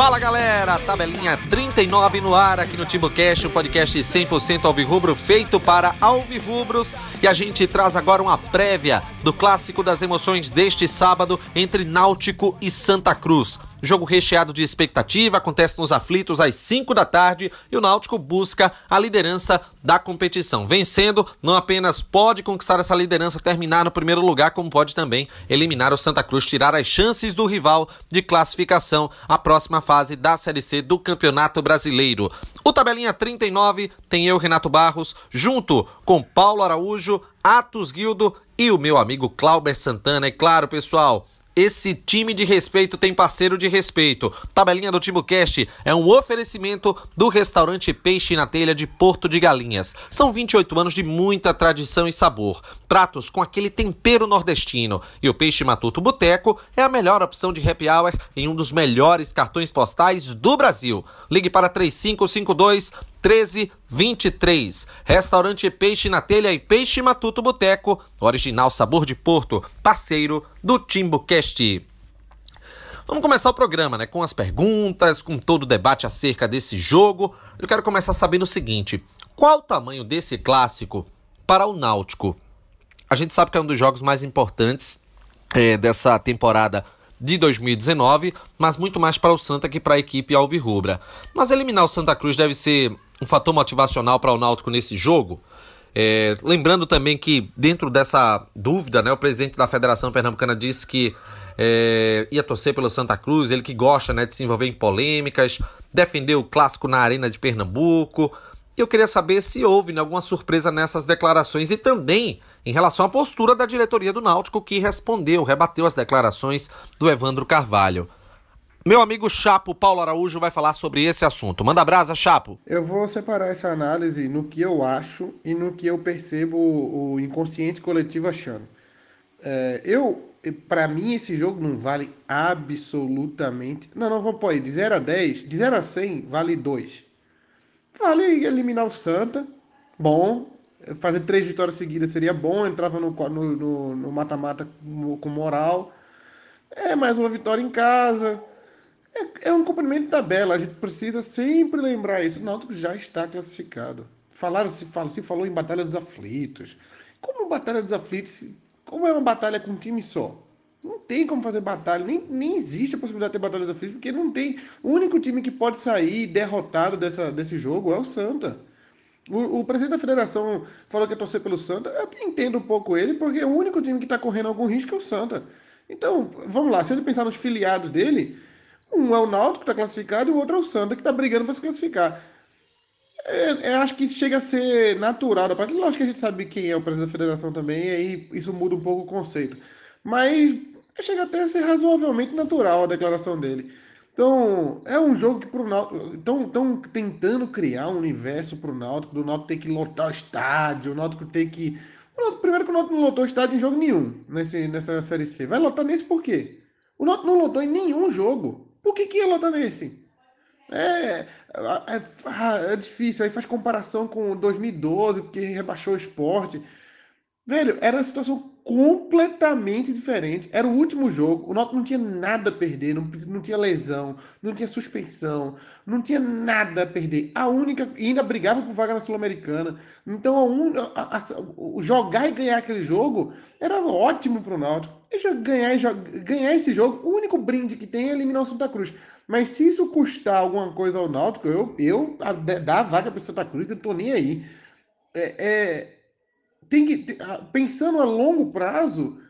Fala galera, tabelinha 39 no ar aqui no TimbuCast, um podcast 100% alvirrubro feito para alvirrubros e a gente traz agora uma prévia do clássico das emoções deste sábado entre Náutico e Santa Cruz. Jogo recheado de expectativa, acontece nos aflitos às 5 da tarde e o Náutico busca a liderança da competição. Vencendo, não apenas pode conquistar essa liderança, terminar no primeiro lugar, como pode também eliminar o Santa Cruz, tirar as chances do rival de classificação à próxima fase da Série C do Campeonato Brasileiro. O Tabelinha 39 tem eu, Renato Barros, junto com Paulo Araújo, Atos Guildo e o meu amigo Clauber Santana. É claro, pessoal, esse time de respeito tem parceiro de respeito. Tabelinha do TimbuCast é um oferecimento do restaurante Peixe na Telha de Porto de Galinhas. São 28 anos de muita tradição e sabor. Pratos com aquele tempero nordestino. E o Peixe Matuto Boteco é a melhor opção de happy hour em um dos melhores cartões postais do Brasil. Ligue para 3552 1323. Restaurante Peixe na Telha e Peixe Matuto Boteco, original sabor de Porto, parceiro do TimbuCast. Vamos começar o programa, né? Com as perguntas, com todo o debate acerca desse jogo. Eu quero começar sabendo o seguinte: qual o tamanho desse clássico para o Náutico? A gente sabe que é um dos jogos mais importantes é, dessa temporada de 2019, mas muito mais para o Santa que para a equipe alvirrubra. Mas eliminar o Santa Cruz deve ser um fator motivacional para o Náutico nesse jogo. É, lembrando também que, dentro dessa dúvida, né, o presidente da Federação Pernambucana disse que é, ia torcer pelo Santa Cruz, ele que gosta né, de se envolver em polêmicas, defendeu o clássico na Arena de Pernambuco. E eu queria saber se houve né, alguma surpresa nessas declarações e também em relação à postura da diretoria do Náutico, que respondeu, rebateu as declarações do Evandro Carvalho. Meu amigo Chapo Paulo Araújo vai falar sobre esse assunto. Manda brasa, Chapo. Eu vou separar essa análise no que eu acho e no que eu percebo o inconsciente coletivo achando. É, eu, para mim, esse jogo não vale absolutamente. Não, não vou pôr aí. De 0 a 10, de 0 a 100, vale 2. Vale eliminar o Santa. Bom. Fazer três vitórias seguidas seria bom. Entrava no mata-mata com moral. É mais uma vitória em casa é, é um cumprimento de tabela, a gente precisa sempre lembrar isso. O Náutico já está classificado. Falaram, se, falou, se falou em Batalha dos Aflitos. Como Batalha dos Aflitos, como é uma batalha com um time só? Não tem como fazer batalha, nem, nem existe a possibilidade de ter batalhas aflitos, porque não tem. O único time que pode sair derrotado dessa, desse jogo é o Santa. O, o presidente da federação falou que ia torcer pelo Santa. Eu entendo um pouco ele, porque o único time que está correndo algum risco é o Santa. Então, vamos lá, se ele pensar nos filiados dele, um é o Náutico que está classificado e o outro é o Santa que está brigando para se classificar. É, é, acho que chega a ser natural da parte. Lógico que a gente sabe quem é o presidente da federação também, e aí isso muda um pouco o conceito. Mas chega até a ser razoavelmente natural a declaração dele. Então, é um jogo que pro Náutico. Estão tentando criar um universo pro Náutico, do Náutico ter que lotar o estádio, o Náutico ter que. O Náutico, primeiro que o Náutico não lotou o estádio em jogo nenhum nesse, nessa Série C. Vai lotar nesse por quê? O Náutico não lotou em nenhum jogo. Por que, que ia lotar nesse? É, é, é, difícil. Aí faz comparação com 2012, porque rebaixou o esporte. Velho, era uma situação completamente diferente. Era o último jogo. O Náutico não tinha nada a perder, não, não tinha lesão, não tinha suspensão, não tinha nada a perder. A única. E ainda brigava por vaga na Sul-Americana. Então, a un, a, a, jogar e ganhar aquele jogo era ótimo para o Náutico. E ganhar, ganhar esse jogo, o único brinde que tem é eliminar o Santa Cruz. Mas se isso custar alguma coisa ao Náutico, eu, eu dar a vaga para o Santa Cruz, eu tô nem aí. É, é, tem que, pensando a longo prazo,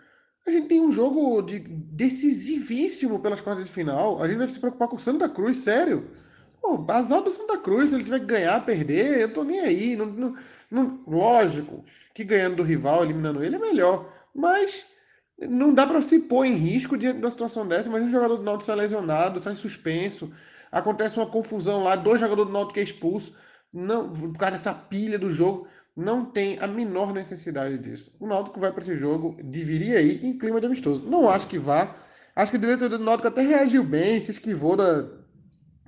a gente tem um jogo de, decisivíssimo pelas quartas de final. A gente deve se preocupar com o Santa Cruz, sério. Pô, azar do Santa Cruz, se ele tiver que ganhar, perder, eu tô nem aí. Não, não, não, lógico que ganhando do rival, eliminando ele, é melhor. Mas não dá para se pôr em risco diante da situação dessa. Imagina um jogador do Náutico sai lesionado, sai suspenso, acontece uma confusão lá, dois jogadores do Náutico que é expulso, não, por causa dessa pilha do jogo. Não tem a menor necessidade disso. O Náutico vai para esse jogo, deveria ir em clima de amistoso. Não acho que vá. Acho que o diretor do Náutico até reagiu bem, se esquivou da,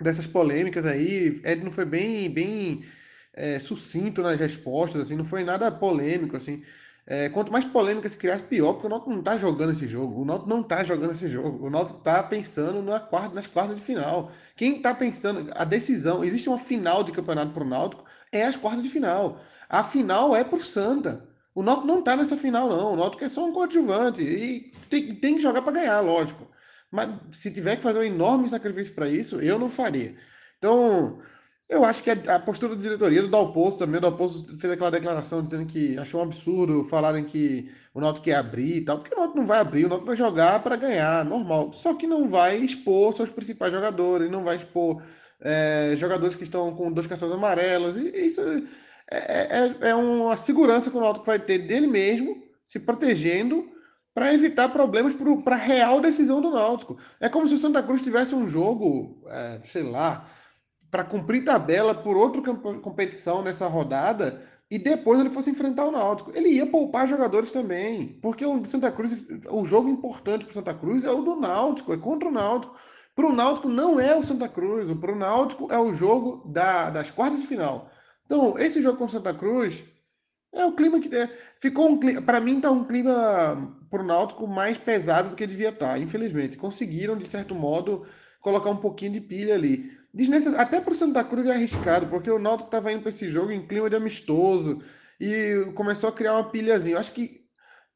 dessas polêmicas aí. Ed não foi bem, bem é, sucinto nas respostas, assim, não foi nada polêmico, assim. É, quanto mais polêmica se criasse, pior, porque o Náutico não está jogando esse jogo. O Náutico não está jogando esse jogo. O Náutico está pensando na quarta, nas quartas de final. Quem está pensando, a decisão, existe uma final de campeonato para o Náutico, é as quartas de final. A final é para o Santa. O Náutico não está nessa final, não. O Náutico é só um coadjuvante. E tem, tem que jogar para ganhar, lógico. Mas se tiver que fazer um enorme sacrifício para isso, eu não faria. Então, eu acho que a, postura da diretoria do Dalpozo também, o Dalpozo fez aquela declaração dizendo que achou um absurdo falarem que o Náutico quer abrir e tal, porque o Náutico não vai abrir, o Náutico vai jogar para ganhar, normal. Só que não vai expor seus principais jogadores, não vai expor é, jogadores que estão com dois cartões amarelos. E isso é, é, é uma segurança que o Náutico vai ter dele mesmo, se protegendo para evitar problemas para a real decisão do Náutico. É como se o Santa Cruz tivesse um jogo, é, sei lá, para cumprir tabela por outra competição nessa rodada e depois ele fosse enfrentar o Náutico. Ele ia poupar jogadores também, porque o Santa Cruz, o jogo importante para o Santa Cruz é o do Náutico, é contra o Náutico. Para o Náutico não é o Santa Cruz, para o Náutico é o jogo da, das quartas de final. Então, esse jogo com o Santa Cruz é o clima que é, ficou um para mim tá um clima para o Náutico mais pesado do que devia estar. Tá, infelizmente, conseguiram de certo modo colocar um pouquinho de pilha ali. Desnecess... Até para o Santa Cruz é arriscado, porque o Náutico estava indo para esse jogo em clima de amistoso e começou a criar uma pilhazinha. Eu acho que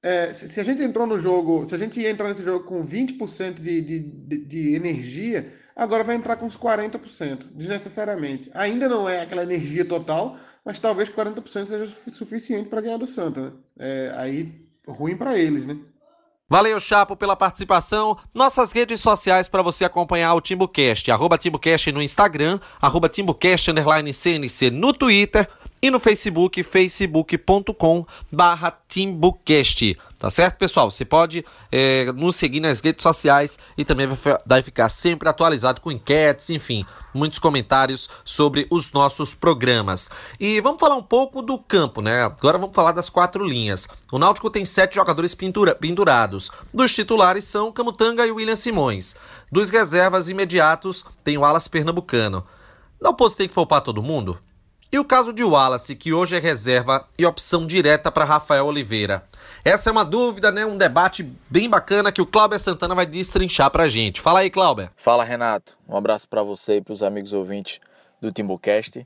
é, se a gente entrou no jogo, se a gente ia entrar nesse jogo com 20% de, de, de, energia, agora vai entrar com uns 40%, desnecessariamente. Ainda não é aquela energia total, mas talvez 40% seja suficiente para ganhar do Santa. Né? É, aí, ruim para eles, né? Valeu, Chapo, pela participação. Nossas redes sociais para você acompanhar o TimbuCast. Arroba TimbuCast no Instagram, arroba TimbuCast, CNC no Twitter e no Facebook, facebook.com barra TimbuCast. Tá certo, pessoal? Você pode é, nos seguir nas redes sociais e também vai ficar sempre atualizado com enquetes, enfim, muitos comentários sobre os nossos programas. E vamos falar um pouco do campo, né? Agora vamos falar das quatro linhas. O Náutico tem sete jogadores pintura, pendurados. Dos titulares são Camutanga e William Simões. Dos reservas imediatos tem o Alas Pernambucano. Não posso ter que poupar todo mundo? E o caso de Wallace, que hoje é reserva e opção direta para Rafael Oliveira? Essa é uma dúvida, né? Um debate bem bacana que o Cláudio Santana vai destrinchar pra gente. Fala aí, Cláudio. Fala, Renato. Um abraço para você e para os amigos ouvintes do Timbucast.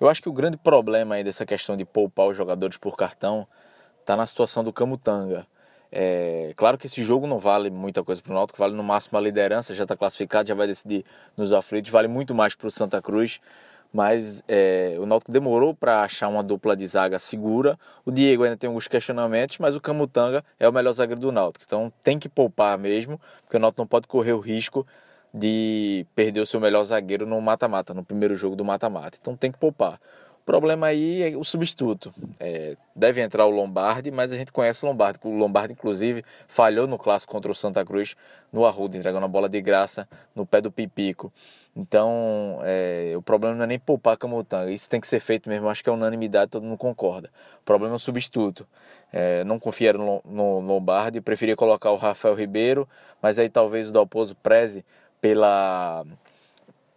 Eu acho que o grande problema aí dessa questão de poupar os jogadores por cartão tá na situação do Camutanga. É, claro que esse jogo não vale muita coisa para o Náutico, vale no máximo a liderança, já está classificado, já vai decidir nos aflitos, vale muito mais para o Santa Cruz mas é, o Náutico demorou para achar uma dupla de zaga segura. O Diego ainda tem alguns questionamentos, mas o Camutanga é o melhor zagueiro do Náutico. Então tem que poupar mesmo, porque o Náutico não pode correr o risco de perder o seu melhor zagueiro no mata-mata, no primeiro jogo do mata-mata. Então tem que poupar. O problema aí é o substituto. É, deve entrar o Lombardi, mas a gente conhece o Lombardi. O Lombardi, inclusive, falhou no clássico contra o Santa Cruz no Arruda, entregando a bola de graça no pé do Pipico. Então, é, o problema não é nem poupar Camutanga. Isso tem que ser feito mesmo. Acho que é unanimidade, todo mundo concorda. O problema é o substituto. É, não confia no, no Lombardi, preferia colocar o Rafael Ribeiro, mas aí talvez o Dalpozo preze pela,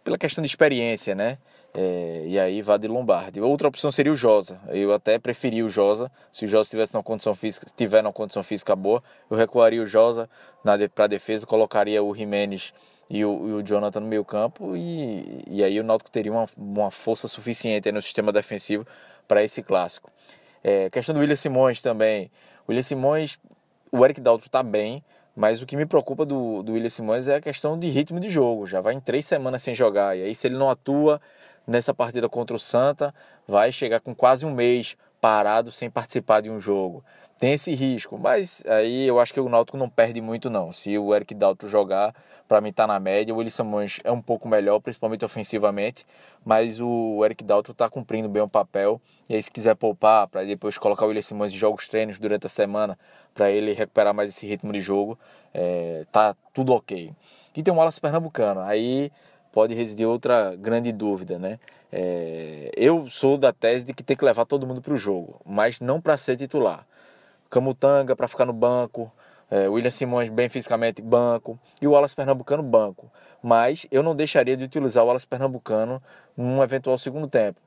pela questão de experiência, né? É, e aí vá de Lombardi. Outra opção seria o Josa. Eu até preferi o Josa. Se o Josa estivesse numa condição física, tiver numa condição física boa, eu recuaria o Josa para defesa, colocaria o Jimenez e o, e o Jonathan no meio campo e, e aí o Náutico teria uma, uma força suficiente no sistema defensivo para esse clássico. É, questão do William Simões também. O William Simões, o Eric Dalton está bem, mas o que me preocupa do, do William Simões é a questão de ritmo de jogo. Já vai em três semanas sem jogar. E aí, se ele não atua, nessa partida contra o Santa, vai chegar com quase um mês parado sem participar de um jogo. Tem esse risco, mas aí eu acho que o Náutico não perde muito não. Se o Eric Dalton jogar, para mim tá na média. O Wilson Mons é um pouco melhor, principalmente ofensivamente, mas o Eric Dalton tá cumprindo bem o papel. E aí se quiser poupar para depois colocar o William Simões em jogos treinos durante a semana para ele recuperar mais esse ritmo de jogo, é, tá tudo ok. E tem o Wallace Pernambucano. Aí pode residir outra grande dúvida, né? É, eu sou da tese de que tem que levar todo mundo para o jogo, mas não para ser titular. Camutanga para ficar no banco, é, William Simões bem fisicamente, banco, e o Wallace Pernambucano, banco. Mas eu não deixaria de utilizar o Wallace Pernambucano num eventual segundo tempo.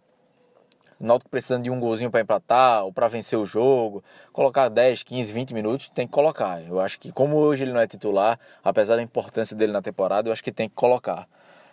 Náutico precisando de um golzinho para empatar ou para vencer o jogo, colocar 10, 15, 20 minutos, tem que colocar. Eu acho que como hoje ele não é titular, apesar da importância dele na temporada, eu acho que tem que colocar.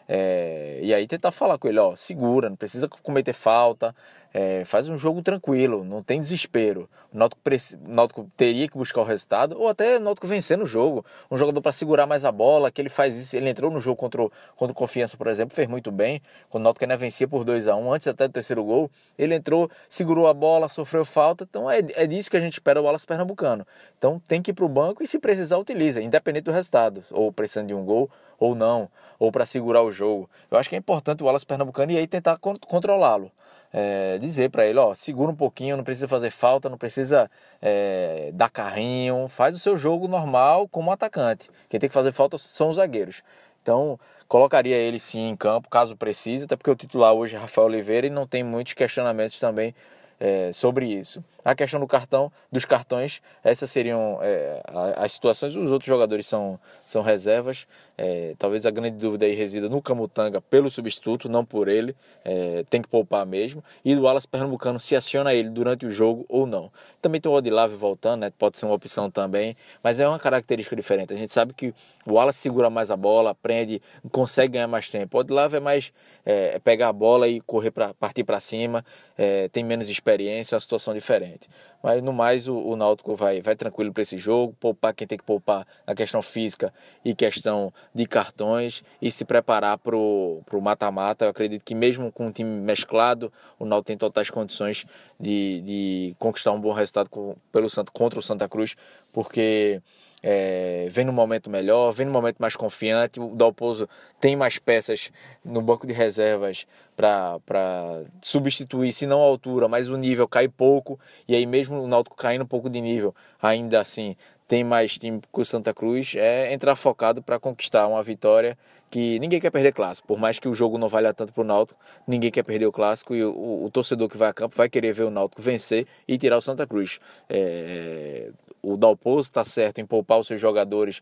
É, e aí tentar falar com ele, ó, segura, não precisa cometer falta, é, faz um jogo tranquilo, não tem desespero. O Náutico, o Náutico teria que buscar o resultado, ou até o Náutico vencer no jogo. Um jogador para segurar mais a bola, que ele faz isso, ele entrou no jogo contra o, contra o Confiança, por exemplo, fez muito bem. Quando o Náutico ainda vencia por 2 a 1 antes até do terceiro gol, ele entrou, segurou a bola, sofreu falta. Então é, é disso que a gente espera o Wallace Pernambucano. Então tem que ir para o banco e se precisar utiliza, independente do resultado, ou precisando de um gol ou não, ou para segurar o jogo. Eu acho que é importante o Wallace Pernambucano e aí tentar controlá-lo. É, dizer para ele, ó, segura um pouquinho, não precisa fazer falta, não precisa é, dar carrinho, faz o seu jogo normal como atacante. Quem tem que fazer falta são os zagueiros. Então, colocaria ele sim em campo, caso precise, até porque o titular hoje é Rafael Oliveira e não tem muitos questionamentos também é, sobre isso. A questão do cartão, dos cartões, essas seriam é, as situações. Os outros jogadores são, são reservas. É, talvez a grande dúvida aí resida no Camutanga pelo substituto, não por ele. É, tem que poupar mesmo. E do Alas Pernambucano se aciona ele durante o jogo ou não. Também tem o Odilave voltando, né? pode ser uma opção também. Mas é uma característica diferente. A gente sabe que o Wallace segura mais a bola, aprende, consegue ganhar mais tempo. O Odilave é mais é, pegar a bola e correr para partir para cima, é, tem menos experiência, uma situação diferente. Mas no mais, o, o Náutico vai, vai tranquilo para esse jogo, poupar quem tem que poupar na questão física e questão de cartões e se preparar para o mata-mata. Eu acredito que mesmo com um time mesclado, o Náutico tem totais condições de, de conquistar um bom resultado com, pelo Santo, contra o Santa Cruz, porque é, vem no momento melhor, vem no momento mais confiante. O Dalpozo tem mais peças no banco de reservas para substituir, se não a altura, mas o nível cai pouco. E aí, mesmo o Náutico caindo um pouco de nível, ainda assim tem mais time que o Santa Cruz. É entrar focado para conquistar uma vitória que ninguém quer perder clássico. Por mais que o jogo não valha tanto para o Náutico, ninguém quer perder o clássico e o, o, torcedor que vai a campo vai querer ver o Náutico vencer e tirar o Santa Cruz. É, o Dalpozo está certo em poupar os seus jogadores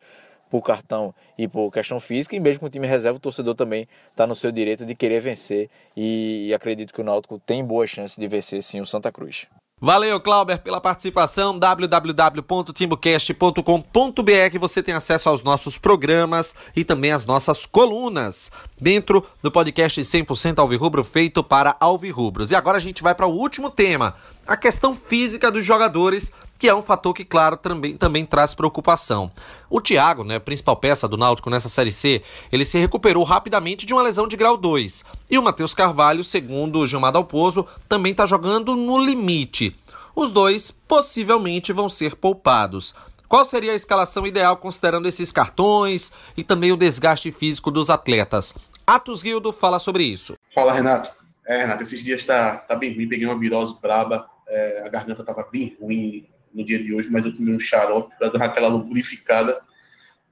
por cartão e por questão física, e mesmo com o time reserva, o torcedor também está no seu direito de querer vencer, e, e acredito que o Náutico tem boas chances de vencer sim o Santa Cruz. Valeu, Clauber, pela participação. www.timbocast.com.br você tem acesso aos nossos programas e também às nossas colunas dentro do podcast 100% Alvirrubro feito para Alvirrubros. E agora a gente vai para o último tema, a questão física dos jogadores que é um fator que, claro, também, também traz preocupação. O Thiago, né, principal peça do Náutico nessa Série C, ele se recuperou rapidamente de uma lesão de grau 2. E o Matheus Carvalho, segundo o Gilmar Dalpozo, também está jogando no limite. Os dois possivelmente vão ser poupados. Qual seria a escalação ideal considerando esses cartões e também o desgaste físico dos atletas? Atos Guildo fala sobre isso. Fala, Renato. É, Renato, esses dias tá, tá bem ruim, peguei uma virose braba, é, a garganta tava bem ruim, no dia de hoje, mas eu tomei um xarope para dar aquela lubrificada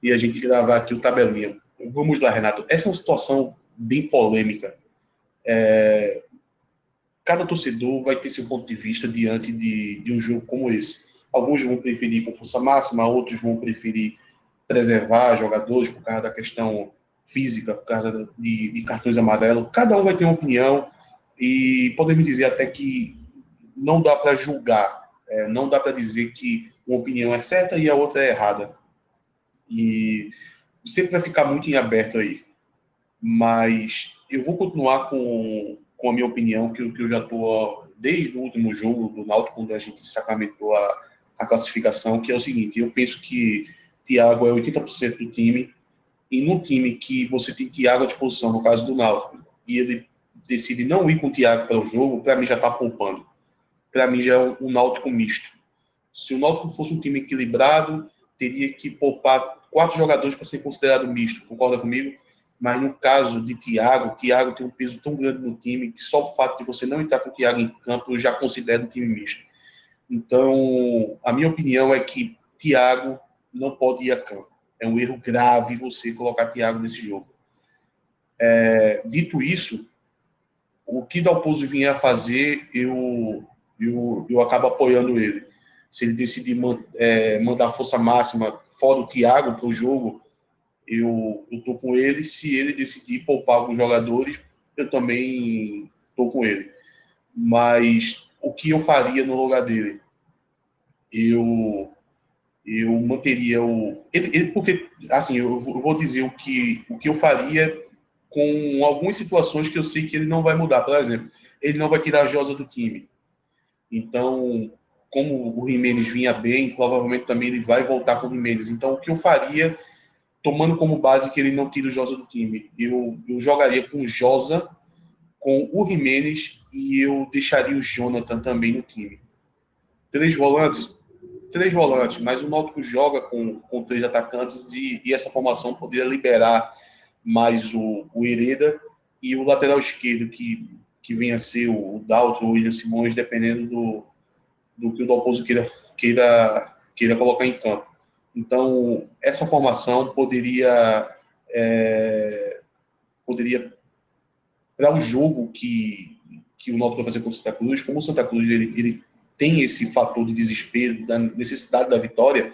e a gente gravar aqui o tabelinha. Vamos lá, Renato. Essa é uma situação bem polêmica. É... Cada torcedor vai ter seu ponto de vista diante de, de um jogo como esse. Alguns vão preferir com força máxima, outros vão preferir preservar jogadores por causa da questão física, por causa de, de cartões amarelos. Cada um vai ter uma opinião e podemos dizer até que não dá para julgar é, não dá para dizer que uma opinião é certa e a outra é errada. E sempre vai ficar muito em aberto aí. Mas eu vou continuar com, com a minha opinião, que, que eu já estou desde o último jogo do Náutico, quando a gente sacramentou a, a classificação, que é o seguinte, eu penso que Thiago é 80% do time, e no time que você tem Thiago à disposição, no caso do Náutico, e ele decide não ir com o Thiago para o jogo, para mim já está poupando para mim já é um, Náutico misto. Se o Náutico fosse um time equilibrado, teria que poupar quatro jogadores para ser considerado misto, concorda comigo? Mas no caso de Thiago, Thiago tem um peso tão grande no time que só o fato de você não entrar com o Thiago em campo eu já considero um time misto. Então, a minha opinião é que Thiago não pode ir a campo. É um erro grave você colocar Thiago nesse jogo. É, dito isso, o que Dalpozo vinha a fazer, eu eu, eu acabo apoiando ele. Se ele decidir é, mandar força máxima fora o Thiago para o jogo, eu estou com ele. Se ele decidir poupar alguns jogadores, eu também estou com ele. Mas o que eu faria no lugar dele? Eu eu manteria o ele, ele, porque assim eu vou dizer o que o que eu faria com algumas situações que eu sei que ele não vai mudar por exemplo ele não vai tirar a Josa do time então como o Jimenez vinha bem, provavelmente também ele vai voltar com o Jimenez. Então, o que eu faria, tomando como base que ele não tira o Josa do time, eu, eu jogaria com o Josa, com o Jimenez e eu deixaria o Jonathan também no time. Três volantes? Três volantes, mas o Náutico joga com, com três atacantes e, e essa formação poderia liberar mais o, o Hereda e o lateral esquerdo, que, que venha a ser o, Dalton ou o William Simões, dependendo do, do que o Dalpozo queira, queira, queira colocar em campo. Então, essa formação poderia, é, poderia para o jogo que, que o Náutico vai fazer com o Santa Cruz, como o Santa Cruz ele, ele tem esse fator de desespero, da necessidade da vitória,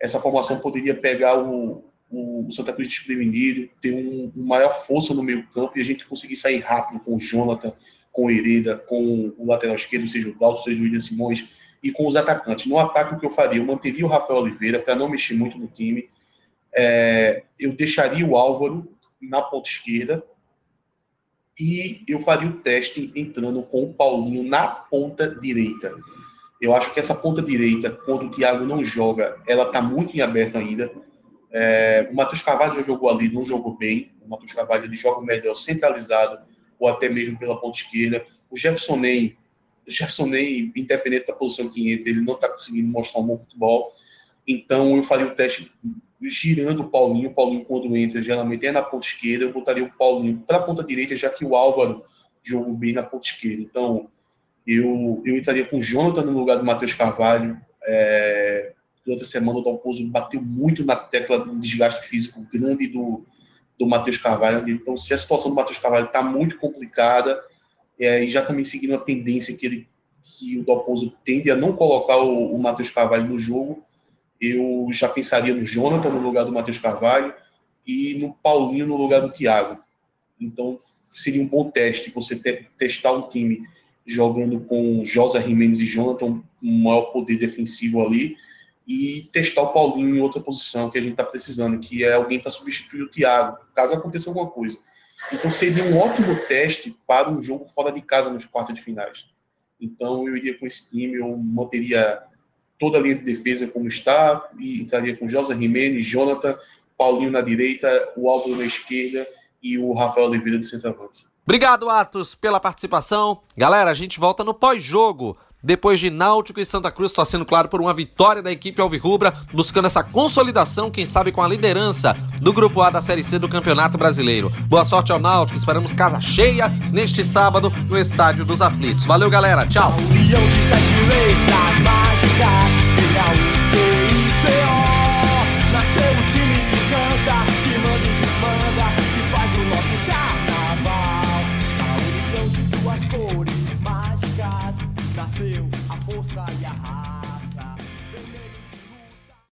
essa formação poderia pegar o, o Santa Cruz desprevenido, ter um, uma maior força no meio campo e a gente conseguir sair rápido com o Jonathan, com o Hereda, com o lateral esquerdo, seja o Dalton, seja o William Simões, e com os atacantes. No ataque, o que eu faria? Eu manteria o Rafael Oliveira para não mexer muito no time. É, eu deixaria o Álvaro na ponta esquerda e eu faria o teste entrando com o Paulinho na ponta direita. Eu acho que essa ponta direita, quando o Thiago não joga, ela está muito em aberto ainda. É, o Matheus Carvalho já jogou ali, não jogou bem. O Matheus Carvalho ele joga melhor centralizado ou até mesmo pela ponta esquerda. O Jefferson Ney, o Jefferson Ney, independente da posição que entra, ele não está conseguindo mostrar um bom futebol. Então eu faria o teste girando o Paulinho. O Paulinho, quando entra, geralmente é na ponta esquerda. Eu botaria o Paulinho para a ponta direita, já que o Álvaro jogou bem na ponta esquerda. Então eu, eu entraria com o Jonathan no lugar do Matheus Carvalho. É, durante a semana o Dalpozo bateu muito na tecla do desgaste físico grande do, do Matheus Carvalho. Então, se a situação do Matheus Carvalho está muito complicada, é, e já também seguindo a tendência que, ele, que o Dalpozo tende a não colocar o, o Matheus Carvalho no jogo, eu já pensaria no Jonathan no lugar do Matheus Carvalho e no Paulinho no lugar do Thiago. Então, seria um bom teste você ter, testar um time jogando com Josa Jimenez e Jonathan, um maior poder defensivo ali, e testar o Paulinho em outra posição que a gente está precisando, que é alguém para substituir o Thiago, caso aconteça alguma coisa. Então seria um ótimo teste para um jogo fora de casa nos quartos de finais. Então eu iria com esse time, eu manteria toda a linha de defesa como está, e entraria com José Jimenez, Jonathan, Paulinho na direita, o Álvaro na esquerda e o Rafael Oliveira de centroavante. Obrigado, Atos, pela participação. Galera, a gente volta no pós-jogo depois de Náutico e Santa Cruz torcendo, claro, por uma vitória da equipe Alvirrubra, buscando essa consolidação, quem sabe com a liderança do Grupo A da Série C do Campeonato Brasileiro. Boa sorte ao Náutico, esperamos casa cheia neste sábado no Estádio dos Aflitos. Valeu, galera, tchau!